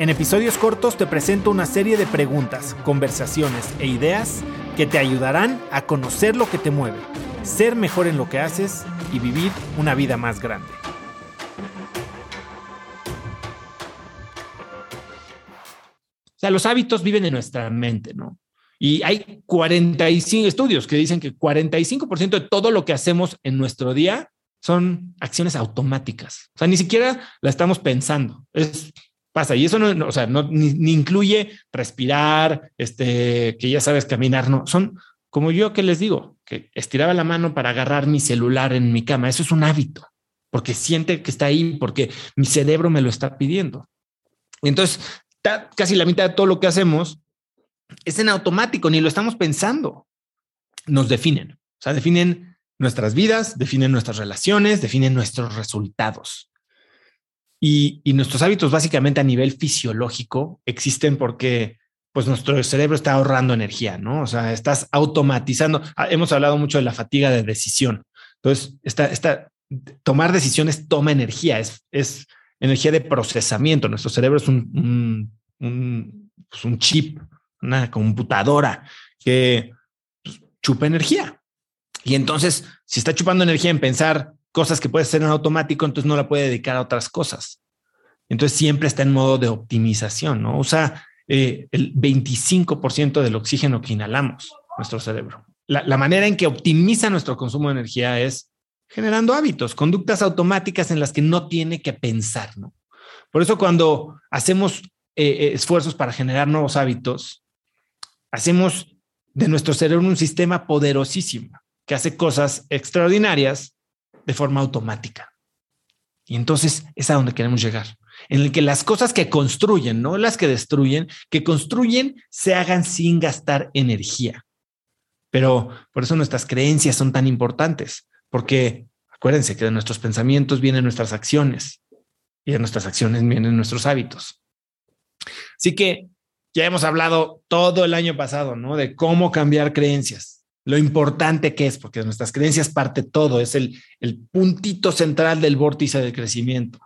En episodios cortos te presento una serie de preguntas, conversaciones e ideas que te ayudarán a conocer lo que te mueve, ser mejor en lo que haces y vivir una vida más grande. O sea, los hábitos viven en nuestra mente, ¿no? Y hay 45 estudios que dicen que 45% de todo lo que hacemos en nuestro día son acciones automáticas. O sea, ni siquiera la estamos pensando. Es Y eso no, o sea, no, ni, incluye respirar, este, que ya sabes caminar, no. Son como yo que les digo, que estiraba la mano para agarrar mi celular en mi cama. Eso es un hábito, porque siente que está ahí, porque mi cerebro me lo está pidiendo. Y entonces, casi la mitad de todo lo que hacemos es en automático, ni lo estamos pensando. Nos definen, o sea, definen nuestras vidas, definen nuestras relaciones, definen nuestros resultados. Y, nuestros hábitos básicamente a nivel fisiológico existen porque pues nuestro cerebro está ahorrando energía, ¿no? O sea, estás automatizando. Ah, hemos hablado mucho de la fatiga de decisión. Entonces, esta, esta, tomar decisiones toma energía, es, es energía de procesamiento. Nuestro cerebro es un, un, pues un chip, una computadora que pues, chupa energía. Y entonces, si está chupando energía en pensar cosas que puede hacer en automático, entonces no la puede dedicar a otras cosas. Entonces siempre está en modo de optimización, ¿no? Usa eh, el 25% del oxígeno que inhalamos, nuestro cerebro. La, la, manera en que optimiza nuestro consumo de energía es generando hábitos, conductas automáticas en las que no tiene que pensar, ¿no? Por eso cuando hacemos eh, eh, esfuerzos para generar nuevos hábitos, hacemos de nuestro cerebro un sistema poderosísimo que hace cosas extraordinarias de forma automática. Y entonces es a donde queremos llegar, en el que las cosas que construyen, no las que destruyen, que construyen se hagan sin gastar energía. Pero por eso nuestras creencias son tan importantes, porque acuérdense que de nuestros pensamientos vienen nuestras acciones y de nuestras acciones vienen nuestros hábitos. Así que ya hemos hablado todo el año pasado, ¿no? De cómo cambiar creencias lo importante que es, porque nuestras creencias parte todo, es el, el puntito central del vórtice de crecimiento.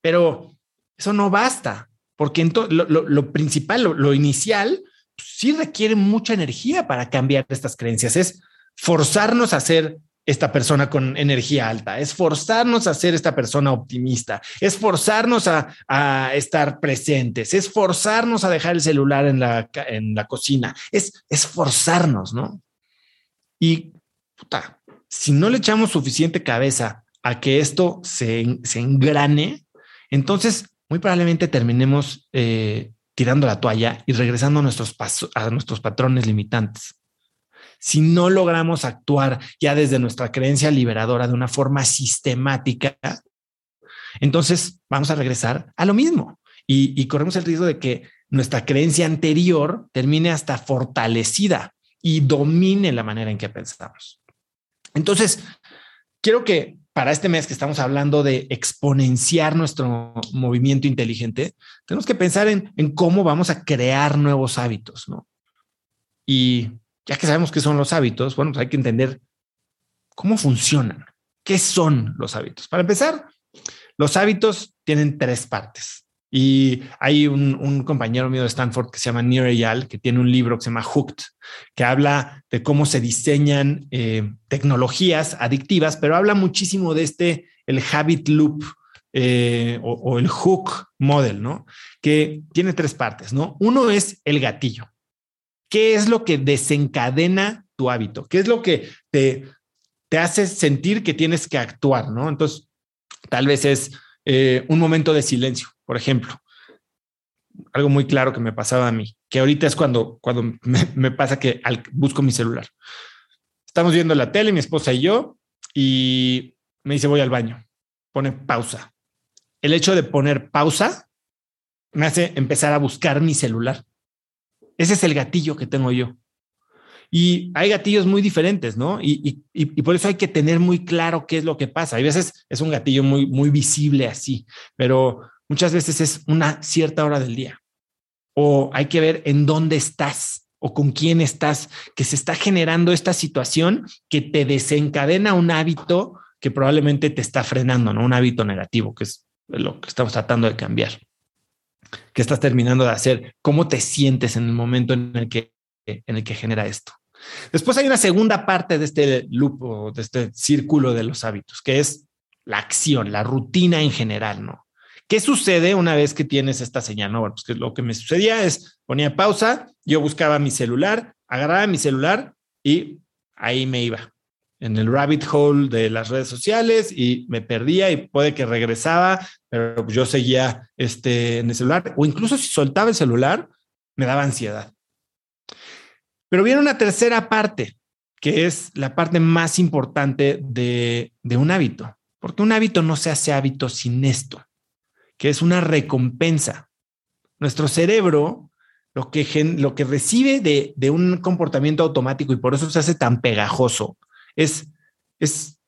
Pero eso no basta, porque lo, lo, principal, lo, inicial, pues, sí requiere mucha energía para cambiar estas creencias. Es forzarnos a ser esta persona con energía alta, es forzarnos a ser esta persona optimista, es forzarnos a, a, estar presentes, es forzarnos a dejar el celular en la, en la cocina, es, es forzarnos, ¿no? Y puta, si no le echamos suficiente cabeza a que esto se, se engrane, entonces muy probablemente terminemos eh, tirando la toalla y regresando a nuestros, a nuestros patrones limitantes. Si no logramos actuar ya desde nuestra creencia liberadora de una forma sistemática, entonces vamos a regresar a lo mismo y, y corremos el riesgo de que nuestra creencia anterior termine hasta fortalecida y domine la manera en que pensamos. Entonces, quiero que para este mes que estamos hablando de exponenciar nuestro movimiento inteligente, tenemos que pensar en, cómo vamos a crear nuevos hábitos, ¿no? Y ya que sabemos qué son los hábitos, bueno, pues hay que entender cómo funcionan, qué son los hábitos. Para empezar, los hábitos tienen tres partes. Y hay un, compañero mío de Stanford que se llama Nir Eyal, que tiene un libro que se llama Hooked, que habla de cómo se diseñan eh, tecnologías adictivas, pero habla muchísimo de este, el habit loop eh, o, o, el hook model, ¿no? Que tiene tres partes, ¿no? Uno es el gatillo. ¿Qué es lo que desencadena tu hábito? ¿Qué es lo que te, te hace sentir que tienes que actuar, ¿no? Entonces, tal vez es eh, un momento de silencio, por ejemplo. Algo muy claro que me pasaba a mí, que ahorita es cuando, cuando me, pasa que busco mi celular. Estamos viendo la tele, mi esposa y yo, y me dice voy al baño. Pone pausa. El hecho de poner pausa me hace empezar a buscar mi celular. Ese es el gatillo que tengo yo. Y hay gatillos muy diferentes, ¿no? Y, por eso hay que tener muy claro qué es lo que pasa. Hay veces es un gatillo muy, muy visible así, pero muchas veces es una cierta hora del día. O hay que ver en dónde estás o con quién estás, que se está generando esta situación que te desencadena un hábito que probablemente te está frenando, ¿no? Un hábito negativo, que es lo que estamos tratando de cambiar. ¿Qué estás terminando de hacer? ¿Cómo te sientes en el momento en el que, en el que genera esto? Después hay una segunda parte de este loop o de este círculo de los hábitos, que es la acción, la rutina en general, ¿no? ¿Qué sucede una vez que tienes esta señal? No, bueno, pues lo que me sucedía es ponía pausa, yo buscaba mi celular, agarraba mi celular y ahí me iba en el rabbit hole de las redes sociales y me perdía y puede que regresaba, pero yo seguía este, en el celular o incluso si soltaba el celular, me daba ansiedad. Pero viene una tercera parte, que es la parte más importante de, de un hábito, porque un hábito no se hace hábito sin esto, que es una recompensa. Nuestro cerebro lo que, lo que recibe de, de un comportamiento automático y por eso se hace tan pegajoso es, es,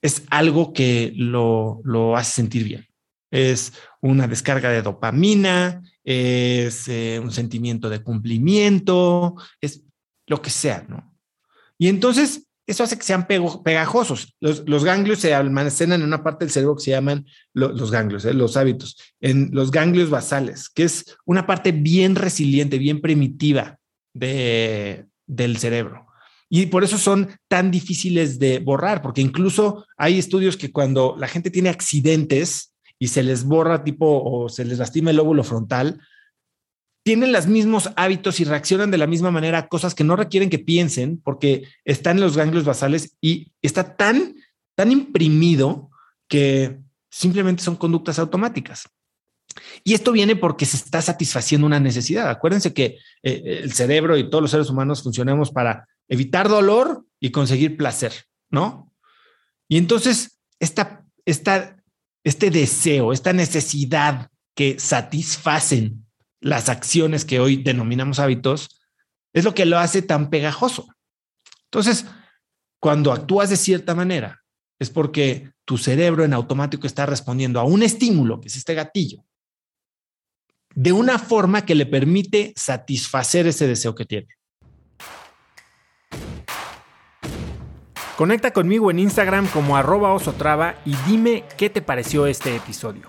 es algo que lo, lo, hace sentir bien. Es una descarga de dopamina, es eh, un sentimiento de cumplimiento, es lo que sea, ¿no? Y entonces eso hace que sean pegajosos. Los, ganglios se almacenan en una parte del cerebro que se llaman los ganglios, ¿eh? los hábitos, en los ganglios basales, que es una parte bien resiliente, bien primitiva de, del cerebro. Y por eso son tan difíciles de borrar, porque incluso hay estudios que cuando la gente tiene accidentes y se les borra tipo o se les lastima el lóbulo frontal, tienen los mismos hábitos y reaccionan de la misma manera a cosas que no requieren que piensen porque están en los ganglios basales y está tan, tan imprimido que simplemente son conductas automáticas. Y esto viene porque se está satisfaciendo una necesidad. Acuérdense que eh, el cerebro y todos los seres humanos funcionamos para evitar dolor y conseguir placer, ¿no? Y entonces, esta, esta, este deseo, esta necesidad que satisfacen las acciones que hoy denominamos hábitos, es lo que lo hace tan pegajoso. Entonces, cuando actúas de cierta manera, es porque tu cerebro en automático está respondiendo a un estímulo, que es este gatillo, de una forma que le permite satisfacer ese deseo que tiene. Conecta conmigo en Instagram como arroba osotrava y dime qué te pareció este episodio.